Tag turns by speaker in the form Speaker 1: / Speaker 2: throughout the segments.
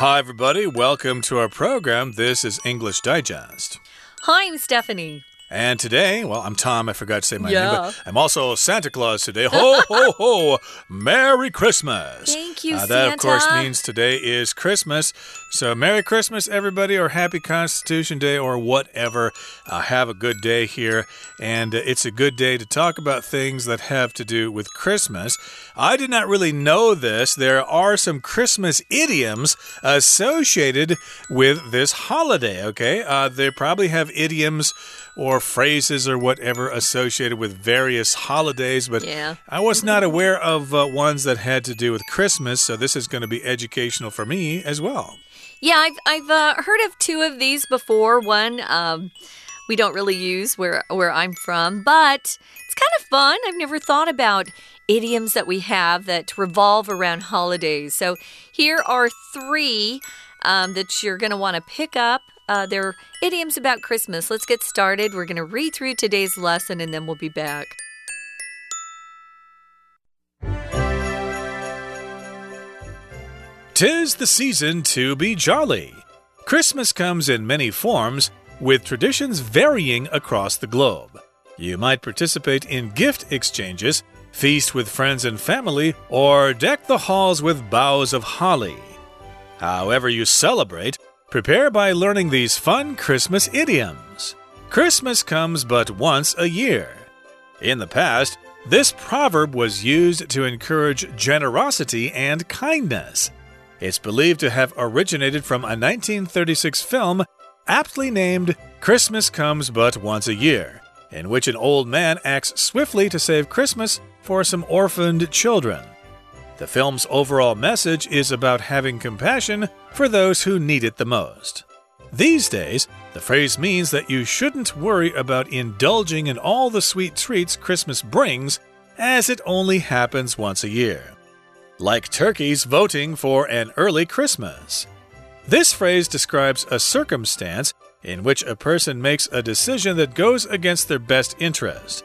Speaker 1: Hi, everybody. Welcome to our program. This is English Digest.
Speaker 2: Hi, I'm Stephanie.
Speaker 1: And today, well, I'm Tom. I forgot to say my
Speaker 2: Yeah.
Speaker 1: name, but I'm also Santa Claus today. Ho, ho, ho! Merry Christmas!
Speaker 2: Thank you,
Speaker 1: Uh, that, of course, means today is Christmas. So, Merry Christmas, everybody, or Happy Constitution Day, or whatever. Uh, have a good day here. And uh, it's a good day to talk about things that have to do with Christmas. I did not really know this. There are some Christmas idioms associated with this holiday, okay? Uh, they probably have idioms or phrases or whatever associated with various holidays, but
Speaker 2: Yeah.
Speaker 1: I was not aware of uh, ones that had to do with Christmas, so this is going to be educational for me as well.
Speaker 2: Yeah, I've I've uh, heard of two of these before. One um, we don't really use where where I'm from, but it's kind of fun. I've never thought about idioms that we have that revolve around holidays. So here are three um, that you're going to want to pick up. Uh, they're idioms about Christmas. Let's get started. We're going to read through today's lesson and then we'll be back.
Speaker 1: Tis the season to be jolly. Christmas comes in many forms, with traditions varying across the globe. You might participate in gift exchanges, feast with friends and family, or deck the halls with boughs of holly. However, you celebrate, prepare by learning these fun Christmas idioms. Christmas comes but once a year. In the past, this proverb was used to encourage generosity and kindness. It's believed to have originated from a 1936 film aptly named Christmas Comes But Once a Year, in which an old man acts swiftly to save Christmas for some orphaned children. The film's overall message is about having compassion for those who need it the most. These days, the phrase means that you shouldn't worry about indulging in all the sweet treats Christmas brings, as it only happens once a year. Like turkeys voting for an early Christmas. This phrase describes a circumstance in which a person makes a decision that goes against their best interest.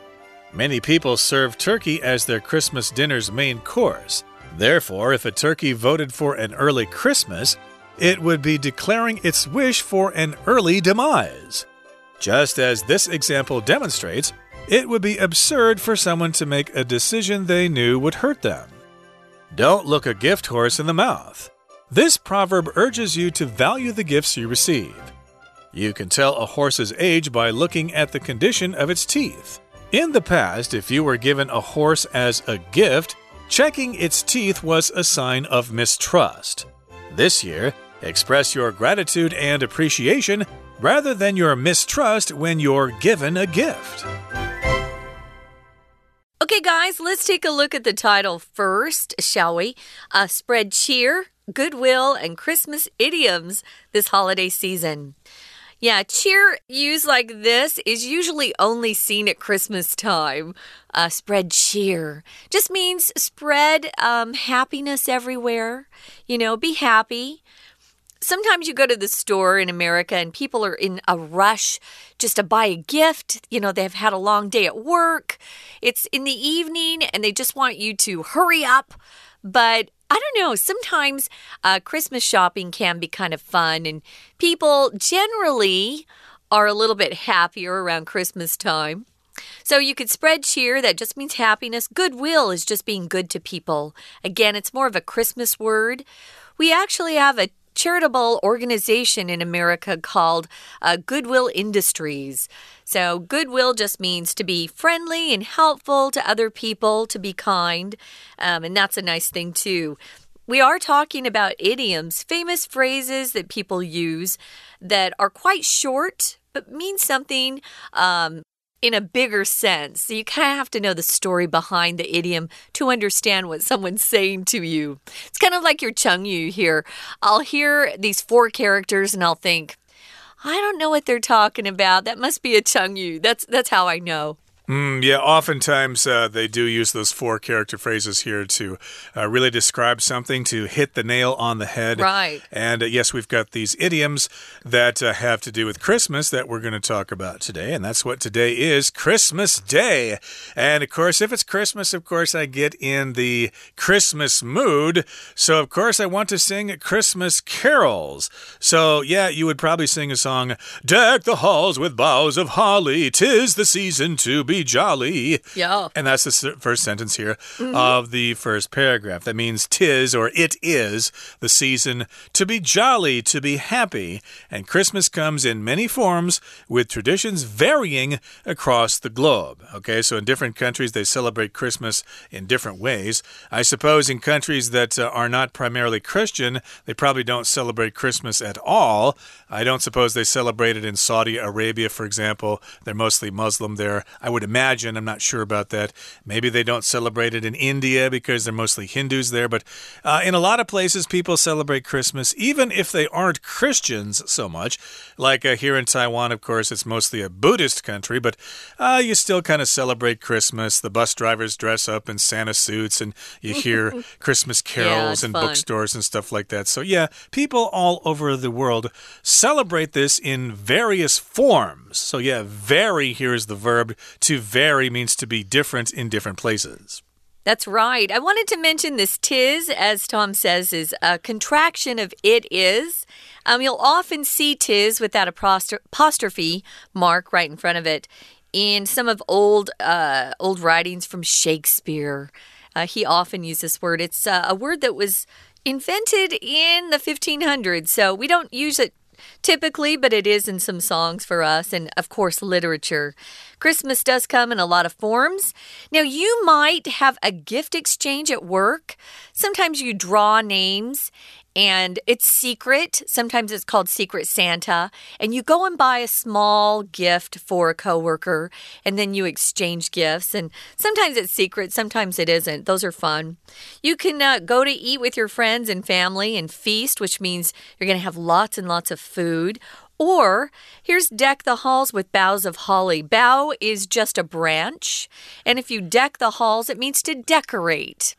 Speaker 1: Many people serve turkey as their Christmas dinner's main course. Therefore, if a turkey voted for an early Christmas, it would be declaring its wish for an early demise. Just as this example demonstrates, it would be absurd for someone to make a decision they knew would hurt them. Don't look a gift horse in the mouth. This proverb urges you to value the gifts you receive. You can tell a horse's age by looking at the condition of its teeth. In the past, if you were given a horse as a gift, checking its teeth was a sign of mistrust. This year, express your gratitude and appreciation rather than your mistrust when you're given a gift.
Speaker 2: Okay, guys, let's take a look at the title first, shall we? Uh, spread cheer, goodwill, and Christmas idioms this holiday season. Yeah, cheer used like this is usually only seen at Christmas time. Uh, spread cheer just means spread um, happiness everywhere. You know, be happy. Sometimes you go to the store in America and people are in a rush just to buy a gift. You know, they've had a long day at work. It's in the evening and they just want you to hurry up. But I don't know, sometimes uh, Christmas shopping can be kind of fun, and people generally are a little bit happier around Christmas time. So you could spread cheer, that just means happiness. Goodwill is just being good to people. Again, it's more of a Christmas word. We actually have a charitable organization in America called uh, Goodwill Industries. So, goodwill just means to be friendly and helpful to other people, to be kind, um, and that's a nice thing too. We are talking about idioms, famous phrases that people use that are quite short but mean something um, in a bigger sense. So you kind of have to know the story behind the idiom to understand what someone's saying to you. It's kind of like your Chengyu here. I'll hear these four characters and I'll think, I don't know what they're talking about. That must be a Chengyu. That's that's how I know.
Speaker 1: Mm, yeah, oftentimes uh, they do use those four character phrases here to uh, really describe something, to hit the nail on the head.
Speaker 2: Right.
Speaker 1: And uh, yes, we've got these idioms that uh, have to do with Christmas that we're going to talk about today. And that's what today is Christmas Day. And of course, if it's Christmas, of course, I get in the Christmas mood. So, of course, I want to sing Christmas carols. So, yeah, you would probably sing a song Deck the halls with boughs of holly, tis the season to be be jolly.
Speaker 2: Yeah.
Speaker 1: And that's the first sentence here
Speaker 2: mm -hmm.
Speaker 1: of the first paragraph. That means tis or it is the season to be jolly, to be happy. And Christmas comes in many forms with traditions varying across the globe. Okay, so in different countries, they celebrate Christmas in different ways. I suppose in countries that uh, are not primarily Christian, they probably don't celebrate Christmas at all. I don't suppose they celebrate it in Saudi Arabia, for example. They're mostly Muslim there. I would imagine. I'm not sure about that. Maybe they don't celebrate it in India because they're mostly Hindus there. But uh, in a lot of places, people celebrate Christmas, even if they aren't Christians so much. Like uh, here in Taiwan, of course, it's mostly a Buddhist country, but uh, you still kind of celebrate Christmas. The bus drivers dress up in Santa suits, and you hear Christmas carols
Speaker 2: yeah,
Speaker 1: in
Speaker 2: fun.
Speaker 1: bookstores and stuff like that. So, yeah, people all over the world celebrate this in various forms. So, yeah, vary here is the verb to vary means to be different in different places.
Speaker 2: That's right. I wanted to mention this tis, as Tom says, is a contraction of it is. Um, you'll often see tis with that apostrophe mark right in front of it in some of old uh, old writings from Shakespeare. Uh, he often used this word. It's uh, a word that was invented in the 1500s, so we don't use it typically, but it is in some songs for us, and of course, literature. Christmas does come in a lot of forms. Now, you might have a gift exchange at work. Sometimes you draw names and it's secret. Sometimes it's called Secret Santa. And you go and buy a small gift for a coworker, and then you exchange gifts. And sometimes it's secret, sometimes it isn't. Those are fun. You can uh, go to eat with your friends and family and feast, which means you're going to have lots and lots of food. Or here's deck the halls with boughs of holly. Bough is just a branch, and if you deck the halls, it means to decorate.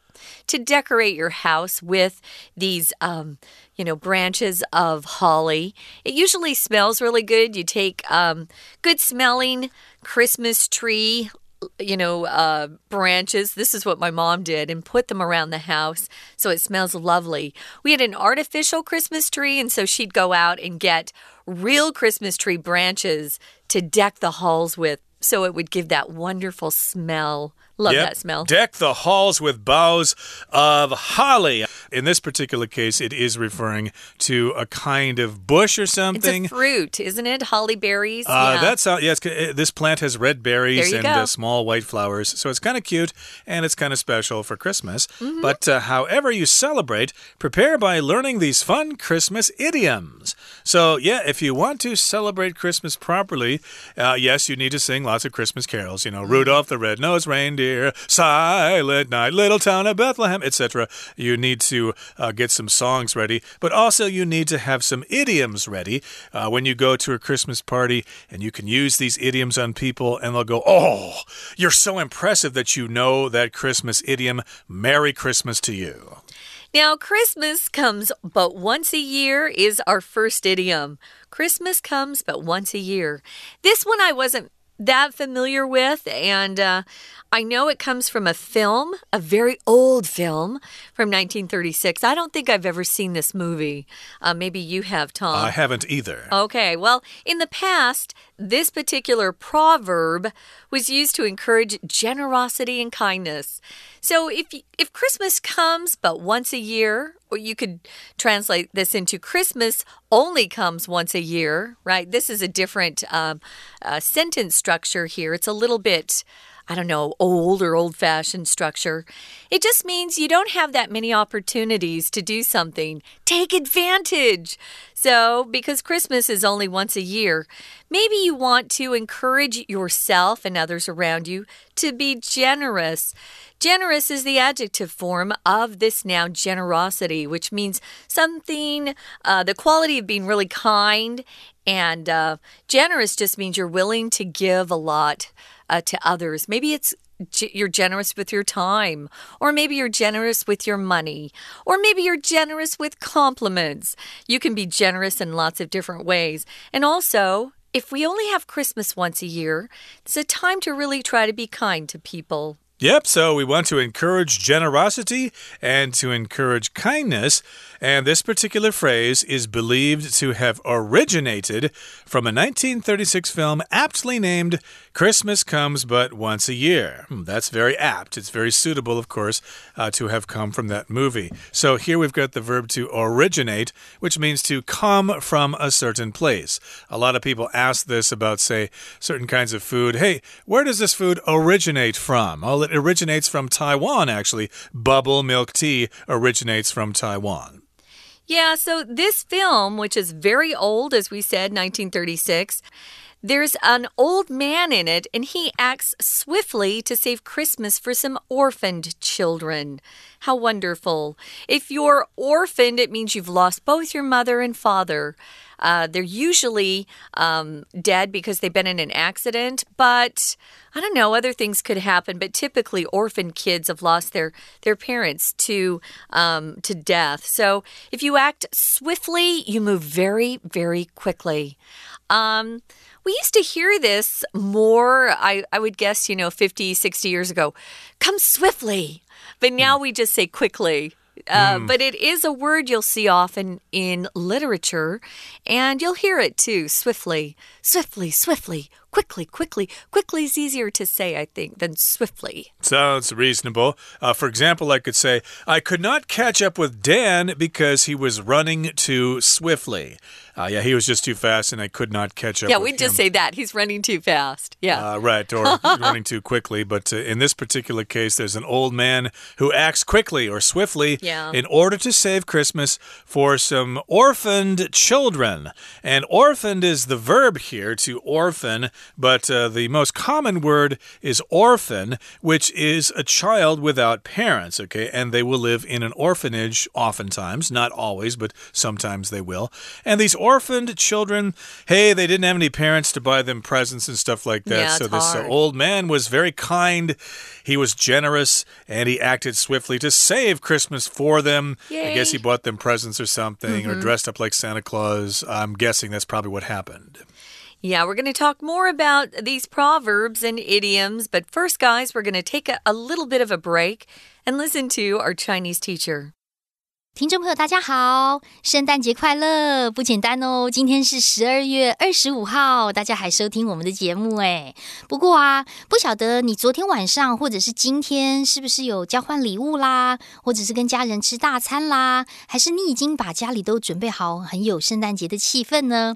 Speaker 2: To decorate your house with these, um, you know, branches of holly. It usually smells really good. You take um, good smelling Christmas tree you know, uh, branches. This is what my mom did and put them around the house so it smells lovely. We had an artificial Christmas tree, and so she'd go out and get real Christmas tree branches to deck the halls with so it would give that wonderful smell. Love
Speaker 1: yep.
Speaker 2: that smell.
Speaker 1: Deck the halls with boughs of holly. In this particular case, it is referring to a kind of bush or something.
Speaker 2: It's a fruit, isn't it? Holly berries.
Speaker 1: Uh,
Speaker 2: yeah.
Speaker 1: That's how, yes. Uh, this plant has red berries and
Speaker 2: uh,
Speaker 1: small white flowers, so it's kind of cute and it's kind of special for Christmas.
Speaker 2: Mm -hmm.
Speaker 1: But uh, however you celebrate, prepare by learning these fun Christmas idioms. So yeah, if you want to celebrate Christmas properly, uh, yes, you need to sing lots of Christmas carols. You know, mm -hmm. Rudolph the Red-Nosed Reindeer silent night, little town of Bethlehem, etc. You need to uh, get some songs ready, but also you need to have some idioms ready uh, when you go to a Christmas party and you can use these idioms on people and they'll go, Oh, you're so impressive that you know that Christmas idiom. Merry Christmas to you.
Speaker 2: Now, Christmas comes but once a year is our first idiom. Christmas comes but once a year. This one I wasn't that familiar with, and uh, I know it comes from a film, a very old film from 1936. I don't think I've ever seen this movie. Uh, maybe you have, Tom.
Speaker 1: I haven't either.
Speaker 2: Okay, well, in the past, this particular proverb was used to encourage generosity and kindness. So if if Christmas comes but once a year, or you could translate this into Christmas only comes once a year, right? This is a different um, uh, sentence structure here. It's a little bit I don't know, old or old fashioned structure. It just means you don't have that many opportunities to do something. Take advantage. So, because Christmas is only once a year, maybe you want to encourage yourself and others around you to be generous. Generous is the adjective form of this noun generosity, which means something, uh, the quality of being really kind. And uh, generous just means you're willing to give a lot uh, to others. Maybe it's you're generous with your time, or maybe you're generous with your money, or maybe you're generous with compliments. You can be generous in lots of different ways. And also, if we only have Christmas once a year, it's a time to really try to be kind to people.
Speaker 1: Yep, so we want to encourage generosity and to encourage kindness. And this particular phrase is believed to have originated from a 1936 film aptly named Christmas Comes But Once a Year. Hmm, that's very apt. It's very suitable, of course, uh, to have come from that movie. So here we've got the verb to originate, which means to come from a certain place. A lot of people ask this about, say, certain kinds of food. Hey, where does this food originate from? Well, it originates from Taiwan, actually. Bubble milk tea originates from Taiwan.
Speaker 2: Yeah, so this film, which is very old, as we said, 1936. There's an old man in it, and he acts swiftly to save Christmas for some orphaned children. How wonderful. If you're orphaned, it means you've lost both your mother and father. Uh, they're usually um, dead because they've been in an accident, but I don't know, other things could happen. But typically, orphan kids have lost their their parents to um, to death. So if you act swiftly, you move very very quickly. Um, we used to hear this more, I, I would guess, you know, 50, 60 years ago. Come swiftly. But now we just say quickly. Uh, mm. But it is a word you'll see often in literature, and you'll hear it too swiftly, swiftly, swiftly, quickly, quickly. Quickly is easier to say, I think, than swiftly.
Speaker 1: Sounds reasonable. Uh, for example, I could say, I could not catch up with Dan because he was running too swiftly. Uh, yeah, he was just too fast and I could not catch up.
Speaker 2: Yeah, we'd just say that. He's running too fast. Yeah.
Speaker 1: Uh, right, or running too quickly. But uh, in this particular case, there's an old man who acts quickly or swiftly
Speaker 2: yeah.
Speaker 1: in order to save Christmas for some orphaned children. And orphaned is the verb here to orphan, but uh, the most common word is orphan, which is a child without parents, okay? And they will live in an orphanage oftentimes, not always, but sometimes they will. And these orphaned children, hey, they didn't have any parents to buy them presents and stuff like that.
Speaker 2: Yeah,
Speaker 1: so this
Speaker 2: uh,
Speaker 1: old man was very kind. He was generous and he acted swiftly to save Christmas for them.
Speaker 2: Yay.
Speaker 1: I guess he bought them presents or something mm -hmm. or
Speaker 2: mm-hmm.
Speaker 1: dressed up like Santa Claus. I'm guessing that's probably what happened.
Speaker 2: Yeah, we're going to talk more about these proverbs and idioms. But first, guys, we're going to take a, a little bit of a break and listen to our Chinese teacher.
Speaker 3: 听众朋友，大家好，圣诞节快乐！不简单哦，今天是十二月二十五号，大家还收听我们的节目哎。不过啊，不晓得你昨天晚上或者是今天是不是有交换礼物啦，或者是跟家人吃大餐啦，还是你已经把家里都准备好，很有圣诞节的气氛呢？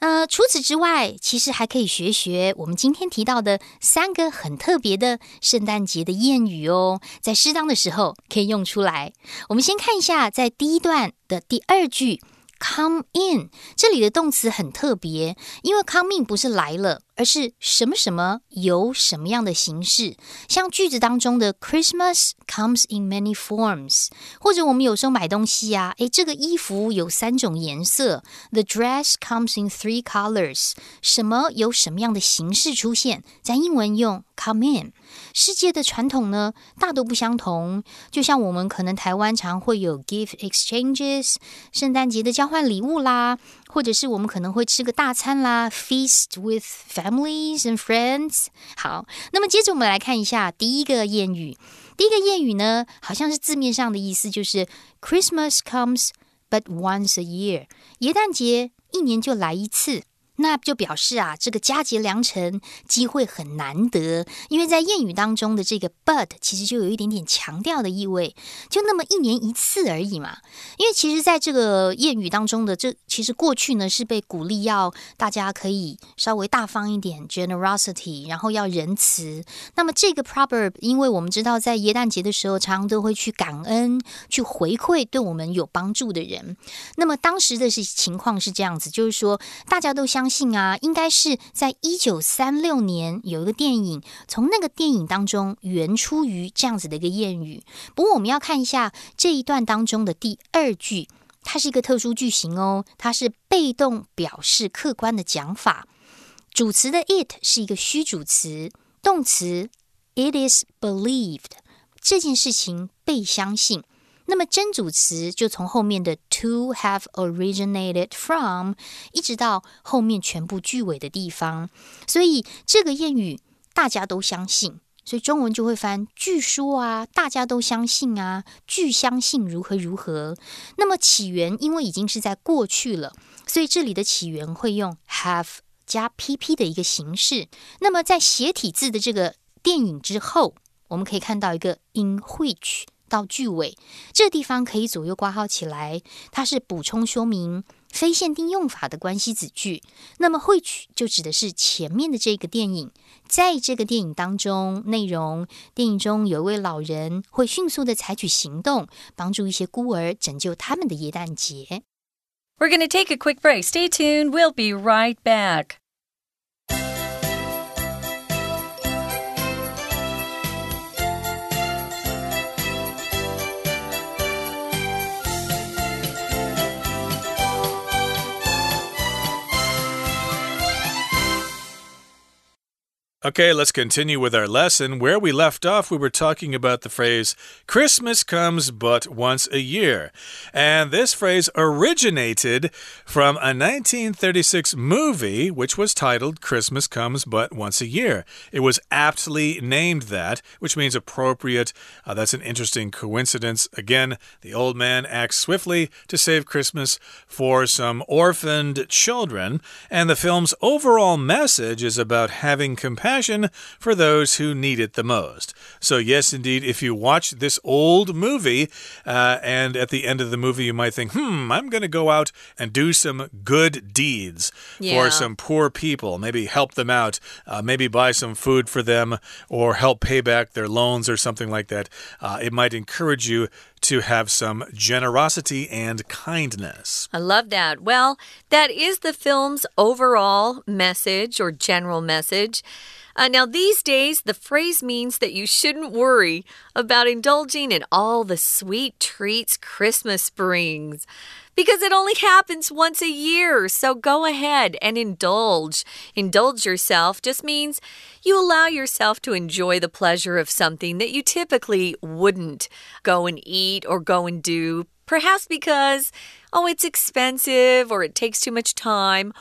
Speaker 3: 呃，除此之外，其实还可以学学我们今天提到的三个很特别的圣诞节的谚语哦，在适当的时候可以用出来。我们先看一下，在第一段的第二句。Come in，这里的动词很特别，因为 come in 不是来了，而是什么什么有什么样的形式。像句子当中的 Christmas comes in many forms，或者我们有时候买东西啊，诶，这个衣服有三种颜色，The dress comes in three colors，什么有什么样的形式出现，在英文用 come in。世界的传统呢，大都不相同。就像我们可能台湾常会有 gift exchanges，圣诞节的交换礼物啦，或者是我们可能会吃个大餐啦，feast with families and friends。好，那么接着我们来看一下第一个谚语。第一个谚语呢，好像是字面上的意思，就是 Christmas comes but once a year，耶诞节一年就来一次。那就表示啊，这个佳节良辰机会很难得，因为在谚语当中的这个 “but” 其实就有一点点强调的意味，就那么一年一次而已嘛。因为其实在这个谚语当中的这，其实过去呢是被鼓励要大家可以稍微大方一点 （generosity），然后要仁慈。那么这个 proverb，因为我们知道在耶诞节的时候，常常都会去感恩、去回馈对我们有帮助的人。那么当时的是情况是这样子，就是说大家都相。信啊，应该是在一九三六年有一个电影，从那个电影当中原出于这样子的一个谚语。不过我们要看一下这一段当中的第二句，它是一个特殊句型哦，它是被动表示客观的讲法。主词的 it 是一个虚主词，动词 it is believed 这件事情被相信。那么真主词就从后面的 to have originated from 一直到后面全部句尾的地方，所以这个谚语大家都相信，所以中文就会翻据说啊，大家都相信啊，据相信如何如何。那么起源因为已经是在过去了，所以这里的起源会用 have 加 pp 的一个形式。那么在斜体字的这个电影之后，我们可以看到一个 in which。到句尾，这地方可以左右挂号起来，它是补充说明非限定用法的关系子句。那么会取就指的是前面的这个电影，在这个电影当中，内容电影中有一位老人会迅速的采取行动，帮助一些孤儿拯救他们的耶诞节。
Speaker 2: We're going to take a quick break. Stay tuned. We'll be right back.
Speaker 1: Okay, let's continue with our lesson. Where we left off, we were talking about the phrase, Christmas comes but once a year. And this phrase originated from a 1936 movie, which was titled Christmas Comes But Once a Year. It was aptly named that, which means appropriate. Uh, that's an interesting coincidence. Again, the old man acts swiftly to save Christmas for some orphaned children. And the film's overall message is about having compassion compassion for those who need it the most. So, yes, indeed, if you watch this old movie uh, and at the end of the movie you might think, hmm, I'm going to go out and do some good deeds yeah. for some poor people, maybe help them out, uh, maybe buy some food for them, or help pay back their loans or something like that. Uh, it might encourage you to have some generosity and kindness.
Speaker 2: I love that. Well, that is the film's overall message or general message. Uh, now, these days, the phrase means that you shouldn't worry about indulging in all the sweet treats Christmas brings because it only happens once a year. So go ahead and indulge. Indulge yourself just means you allow yourself to enjoy the pleasure of something that you typically wouldn't go and eat or go and do. Perhaps because, oh, it's expensive or it takes too much time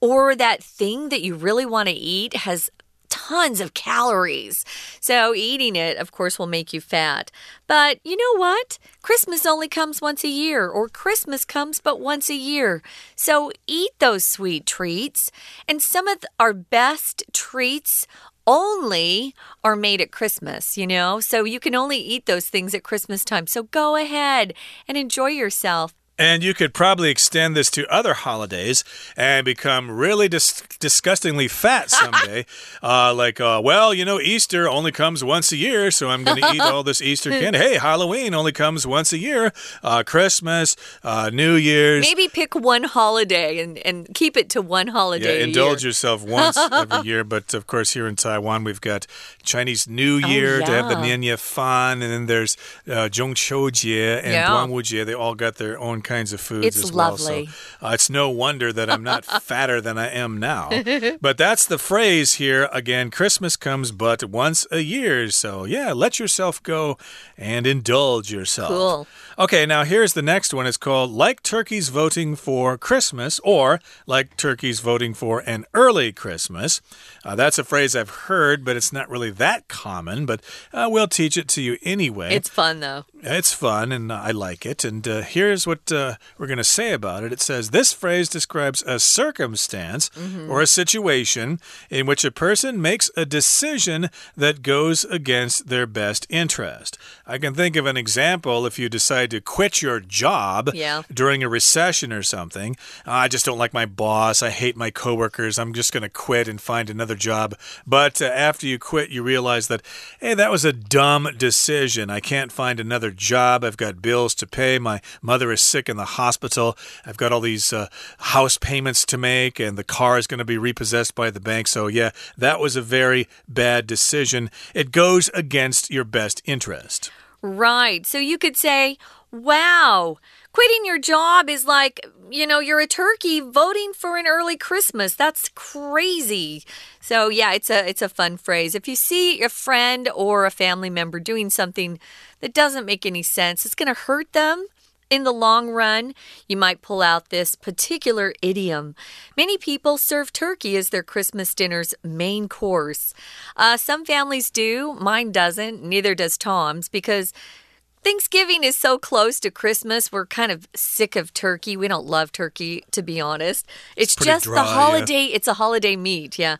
Speaker 2: or that thing that you really want to eat has tons of calories. So, eating it, of course, will make you fat. But you know what? Christmas only comes once a year, or Christmas comes but once a year. So, eat those sweet treats. And some of our best treats only are made at Christmas, you know? So you can only eat those things at Christmas time. So go ahead and enjoy yourself.
Speaker 1: And you could probably extend this to other holidays and become really dis disgustingly fat someday. uh, like, uh, well, you know, Easter only comes once a year, so I'm going to eat all this Easter candy. Hey, Halloween only comes once a year. Uh, Christmas, uh, New Year's.
Speaker 2: Maybe pick one holiday and, and keep it to one holiday.
Speaker 1: Yeah, indulge yourself once every year. But of course, here in Taiwan, we've got Chinese New oh, Year oh, yeah. to have the Nian Fan, and then there's uh, Zhongqiu Jie and yeah. Duanwu Jie. They all got their own kinds of foods
Speaker 2: it's
Speaker 1: as
Speaker 2: lovely.
Speaker 1: well. So uh, it's no wonder that I'm not fatter than I am now. but that's the phrase here. Again, Christmas comes but once a year. So yeah, let yourself go and indulge yourself.
Speaker 2: Cool.
Speaker 1: Okay, now here's the next one. It's called Like Turkeys Voting for Christmas or Like Turkeys Voting for an Early Christmas. Uh, that's a phrase I've heard, but it's not really that common. But uh, we'll teach it to you anyway.
Speaker 2: It's fun, though.
Speaker 1: It's fun, and I like it. And uh, here's what uh, we're going to say about it it says this phrase describes a circumstance mm -hmm. or a situation in which a person makes a decision that goes against their best interest. I can think of an example if you decide to quit your job
Speaker 2: yeah.
Speaker 1: during a recession or something. I just don't like my boss. I hate my coworkers. I'm just going to quit and find another job. But uh, after you quit, you realize that, hey, that was a dumb decision. I can't find another job. I've got bills to pay. My mother is sick sick in the hospital. I've got all these uh, house payments to make, and the car is going to be repossessed by the bank. So, yeah, that was a very bad decision. It goes against your best interest.
Speaker 2: Right. So you could say, wow. Quitting your job is like, you know, you're a turkey voting for an early Christmas. That's crazy. So yeah, it's a it's a fun phrase. If you see a friend or a family member doing something that doesn't make any sense, it's going to hurt them in the long run, you might pull out this particular idiom. Many people serve turkey as their Christmas dinner's main course. Uh, some families do, mine doesn't, neither does Tom's, because Thanksgiving is so close to Christmas. We're kind of sick of turkey. We don't love turkey, to be honest. It's,
Speaker 1: it's
Speaker 2: just
Speaker 1: dry,
Speaker 2: the holiday.
Speaker 1: Yeah.
Speaker 2: It's a holiday meat, yeah.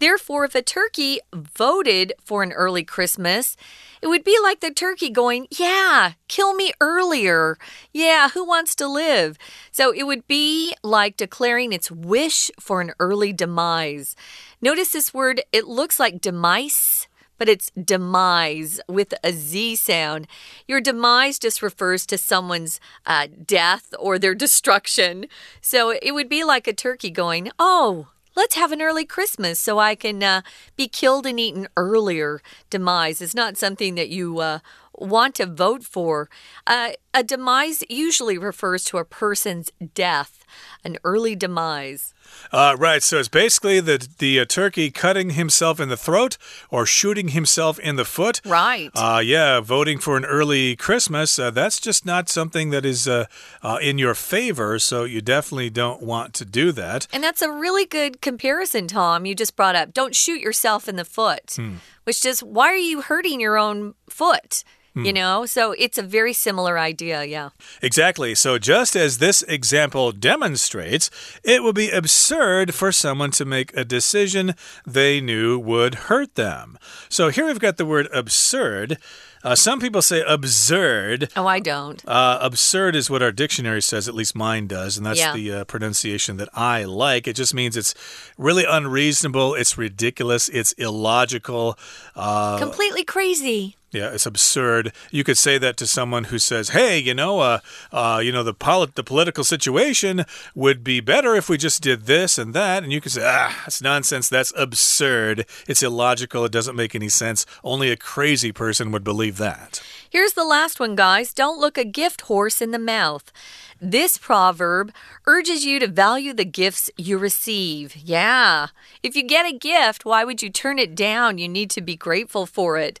Speaker 2: Therefore, if a turkey voted for an early Christmas, it would be like the turkey going, Yeah, kill me earlier. Yeah, who wants to live? So it would be like declaring its wish for an early demise. Notice this word, it looks like demise but it's demise with a Z sound. Your demise just refers to someone's uh, death or their destruction. So it would be like a turkey going, Oh, let's have an early Christmas so I can uh, be killed and eaten earlier. Demise is not something that you uh, want to vote for. Uh, a demise usually refers to a person's death, an early demise.
Speaker 1: Uh, right, so it's basically the the uh, turkey cutting himself in the throat or shooting himself in the foot.
Speaker 2: Right.
Speaker 1: Uh, yeah, voting for an early Christmas. Uh, that's just not something that is uh, uh, in your favor, so you definitely don't want to do that.
Speaker 2: And that's a really good comparison, Tom. You just brought up. Don't shoot yourself in the foot,
Speaker 1: hmm.
Speaker 2: which just why are you hurting your own foot?
Speaker 1: Hmm.
Speaker 2: You know, so it's a very similar idea, yeah.
Speaker 1: Exactly. So, just as this example demonstrates, it would be absurd for someone to make a decision they knew would hurt them. So, here we've got the word absurd. Uh, some people say absurd.
Speaker 2: Oh, I don't.
Speaker 1: Uh, absurd is what our dictionary says, at least mine does, and that's
Speaker 2: yeah.
Speaker 1: the uh, pronunciation that I like. It just means it's really unreasonable, it's ridiculous, it's illogical, uh,
Speaker 2: completely crazy.
Speaker 1: Yeah, it's absurd. You could say that to someone who says, "Hey, you know, uh, uh, you know, the polit the political situation would be better if we just did this and that," and you could say, "Ah, that's nonsense. That's absurd. It's illogical. It doesn't make any sense. Only a crazy person would believe that."
Speaker 2: Here's the last one, guys. Don't look a gift horse in the mouth. This proverb urges you to value the gifts you receive. Yeah. If you get a gift, why would you turn it down? You need to be grateful for it.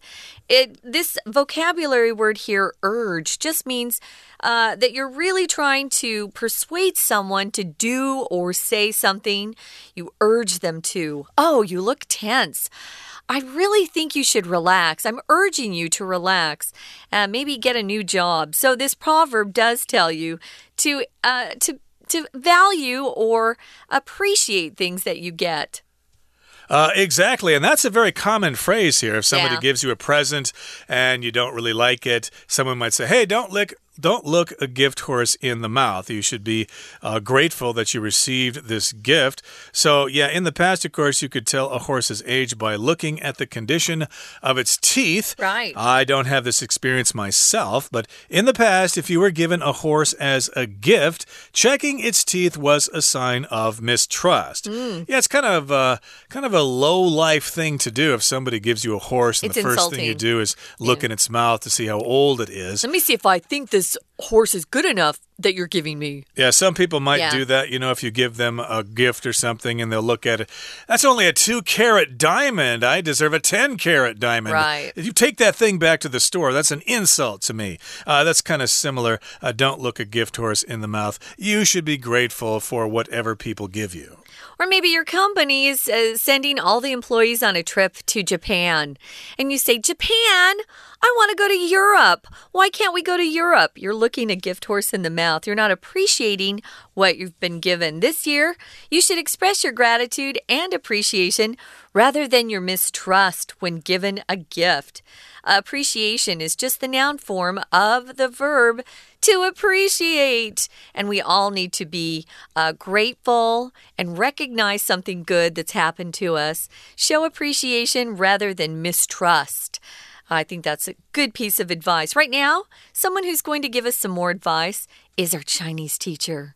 Speaker 2: It this vocabulary word here, urge, just means uh, that you're really trying to persuade someone to do or say something. You urge them to. Oh, you look tense. I really think you should relax. I'm urging you to relax. Uh, maybe get a new job. So this proverb does tell you to uh, to to value or appreciate things that you get.
Speaker 1: Uh, exactly. And that's a very common phrase here. If somebody
Speaker 2: Yeah.
Speaker 1: gives you a present and you don't really like it, someone might say, Hey, don't lick. Don't look a gift horse in the mouth. You should be uh, grateful that you received this gift. So, yeah, in the past, of course, you could tell a horse's age by looking at the condition of its teeth.
Speaker 2: Right.
Speaker 1: I don't have this experience myself, but in the past, if you were given a horse as a gift, checking its teeth was a sign of mistrust.
Speaker 2: Mm.
Speaker 1: Yeah, it's kind of uh, kind of a low life thing to do if somebody gives you a horse and
Speaker 2: It's
Speaker 1: the first thing you do is look in its mouth to see how old it is.
Speaker 2: Let me see if I think this horse is good enough that you're giving me.
Speaker 1: Yeah, some people might
Speaker 2: Yeah.
Speaker 1: do that, you know, if you give them a gift or something and they'll look at it. That's only a two carat diamond. I deserve a 10 carat diamond.
Speaker 2: Right.
Speaker 1: If you take that thing back to the store, that's an insult to me. Uh, that's kind of similar. Uh, don't look a gift horse in the mouth. You should be grateful for whatever people give you.
Speaker 2: Or maybe your company is uh, sending all the employees on a trip to Japan. And you say, Japan, I want to go to Europe. Why can't we go to Europe? You're looking a gift horse in the mouth. You're not appreciating what you've been given. This year, you should express your gratitude and appreciation rather than your mistrust when given a gift. Appreciation is just the noun form of the verb to appreciate. And we all need to be uh, grateful and recognize something good that's happened to us. Show appreciation rather than mistrust. I think that's a good piece of advice. Right now, someone who's going to give us some more advice is our Chinese teacher.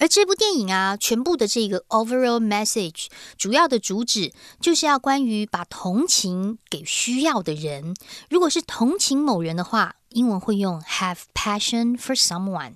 Speaker 3: 而这部电影啊，全部的这个 overall message 主要的主旨就是要关于把同情给需要的人。如果是同情某人的话，英文会用 have passion for someone。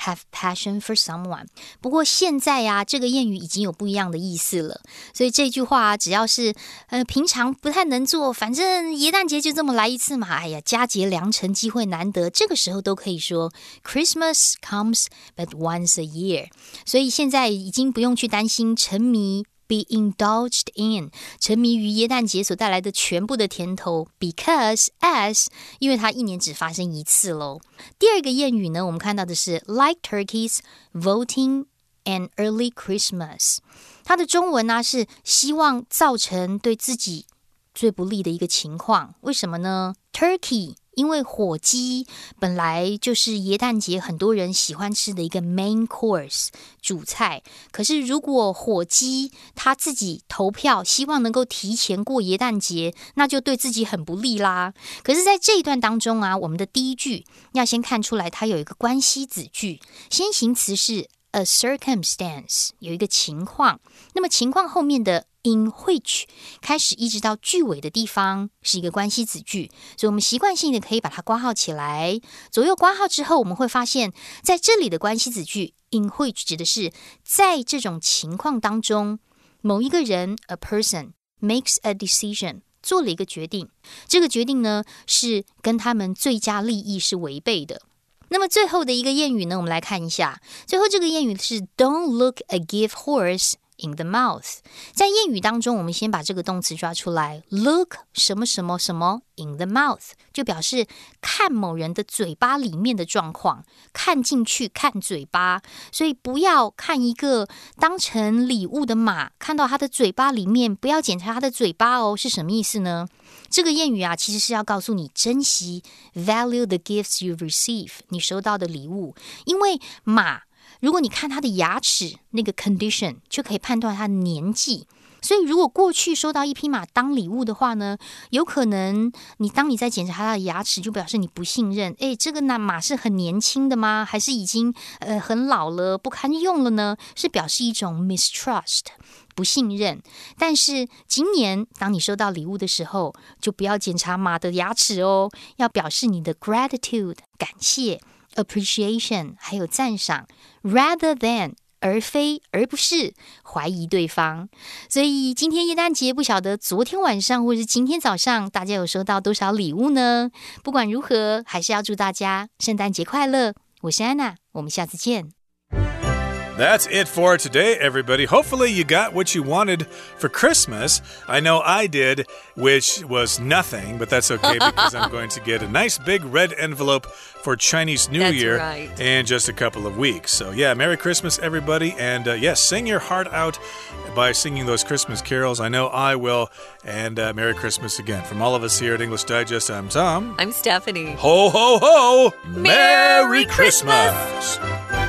Speaker 3: Have passion for someone。不过现在呀，这个谚语已经有不一样的意思了。所以这句话只要是呃平常不太能做，反正耶诞节就这么来一次嘛。哎呀，佳节良辰，机会难得，这个时候都可以说 Christmas comes but once a year。所以现在已经不用去担心沉迷。Be indulged in，沉迷于耶诞节所带来的全部的甜头，because as，因为它一年只发生一次喽。第二个谚语呢，我们看到的是 like turkeys voting an early Christmas，它的中文呢是希望造成对自己最不利的一个情况，为什么呢？Turkey。因为火鸡本来就是耶诞节很多人喜欢吃的一个 main course 主菜，可是如果火鸡他自己投票希望能够提前过耶诞节，那就对自己很不利啦。可是，在这一段当中啊，我们的第一句要先看出来，它有一个关系子句，先行词是 a circumstance，有一个情况，那么情况后面的。In which 开始一直到句尾的地方是一个关系子句，所以我们习惯性的可以把它挂号起来。左右挂号之后，我们会发现在这里的关系子句 in which 指的是在这种情况当中，某一个人 a person makes a decision 做了一个决定，这个决定呢是跟他们最佳利益是违背的。那么最后的一个谚语呢，我们来看一下，最后这个谚语是 Don't look a gift horse。In the mouth，在谚语当中，我们先把这个动词抓出来。Look 什么什么什么 in the mouth，就表示看某人的嘴巴里面的状况，看进去看嘴巴。所以不要看一个当成礼物的马，看到它的嘴巴里面，不要检查它的嘴巴哦，是什么意思呢？这个谚语啊，其实是要告诉你珍惜，value the gifts you receive，你收到的礼物，因为马。如果你看他的牙齿那个 condition，就可以判断他的年纪。所以，如果过去收到一匹马当礼物的话呢，有可能你当你在检查他的牙齿，就表示你不信任。诶，这个那马是很年轻的吗？还是已经呃很老了不堪用了呢？是表示一种 mistrust 不信任。但是今年当你收到礼物的时候，就不要检查马的牙齿哦，要表示你的 gratitude 感谢。Appreciation 还有赞赏，rather than 而非而不是怀疑对方。所以今天耶诞节，不晓得昨天晚上或是今天早上，大家有收到多少礼物呢？不管如何，还是要祝大家圣诞节快乐。我是安娜，我们下次见。
Speaker 1: That's it for today, everybody. Hopefully, you got what you wanted for Christmas. I know I did, which was nothing, but that's okay because I'm going to get a nice big red envelope for Chinese New
Speaker 2: that's
Speaker 1: Year
Speaker 2: right.
Speaker 1: in just a couple of weeks. So, yeah, Merry Christmas, everybody. And uh, yes, sing your heart out by singing those Christmas carols. I know I will. And uh, Merry Christmas again. From all of us here at English Digest, I'm Tom.
Speaker 2: I'm Stephanie.
Speaker 1: Ho, ho, ho!
Speaker 2: Merry Christmas.
Speaker 1: Christmas.